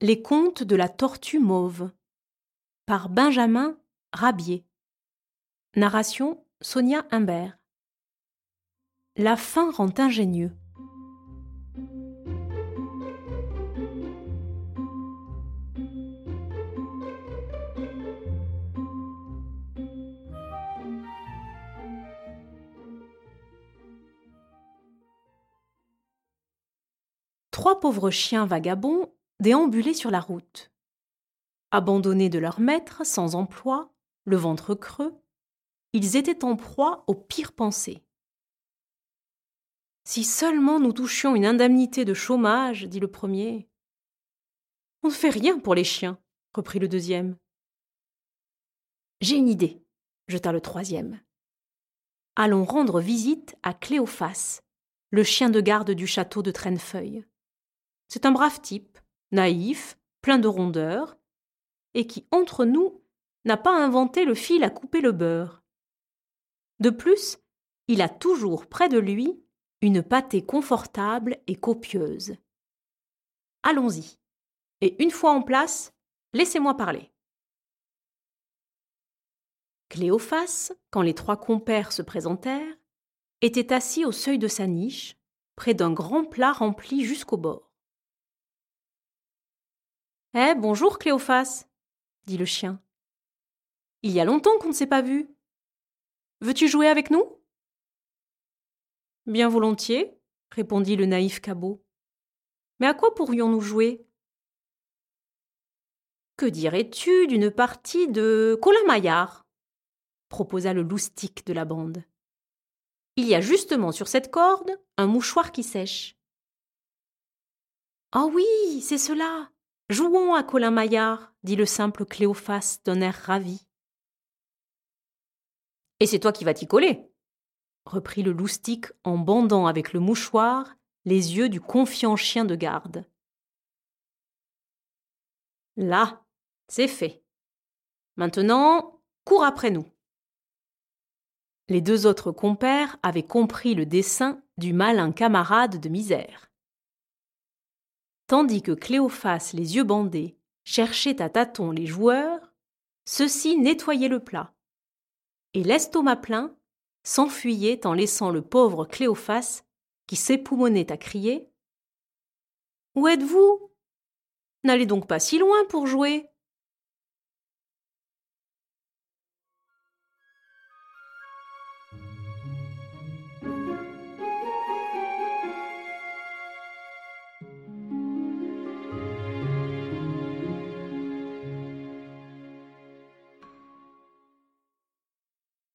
Les contes de la tortue mauve par Benjamin Rabier. Narration Sonia Humbert. La faim rend ingénieux. Trois pauvres chiens vagabonds déambulaient sur la route. Abandonnés de leur maître, sans emploi, le ventre creux, ils étaient en proie aux pires pensées. Si seulement nous touchions une indemnité de chômage, dit le premier. On ne fait rien pour les chiens, reprit le deuxième. J'ai une idée, jeta le troisième. Allons rendre visite à Cléophas, le chien de garde du château de Traînefeuille. C'est un brave type, naïf, plein de rondeur, et qui, entre nous, n'a pas inventé le fil à couper le beurre. De plus, il a toujours près de lui une pâtée confortable et copieuse. Allons-y. Et une fois en place, laissez-moi parler. Cléophas, quand les trois compères se présentèrent, était assis au seuil de sa niche, près d'un grand plat rempli jusqu'au bord. Eh, bonjour Cléophas, dit le chien. Il y a longtemps qu'on ne s'est pas vu. Veux-tu jouer avec nous? Bien volontiers, répondit le naïf cabot. Mais à quoi pourrions-nous jouer? Que dirais-tu d'une partie de colin-maillard proposa le loustique de la bande. Il y a justement sur cette corde un mouchoir qui sèche. Ah oui, c'est cela. Jouons à Colin Maillard, dit le simple Cléophas d'un air ravi. Et c'est toi qui vas t'y coller, reprit le loustique en bandant avec le mouchoir les yeux du confiant chien de garde. Là, c'est fait. Maintenant, cours après nous. Les deux autres compères avaient compris le dessein du malin camarade de misère. Tandis que Cléophas, les yeux bandés, cherchait à tâtons les joueurs, ceux-ci nettoyaient le plat. Et l'estomac plein, s'enfuyait en laissant le pauvre Cléophas, qui s'époumonnait à crier Où êtes-vous? N'allez donc pas si loin pour jouer.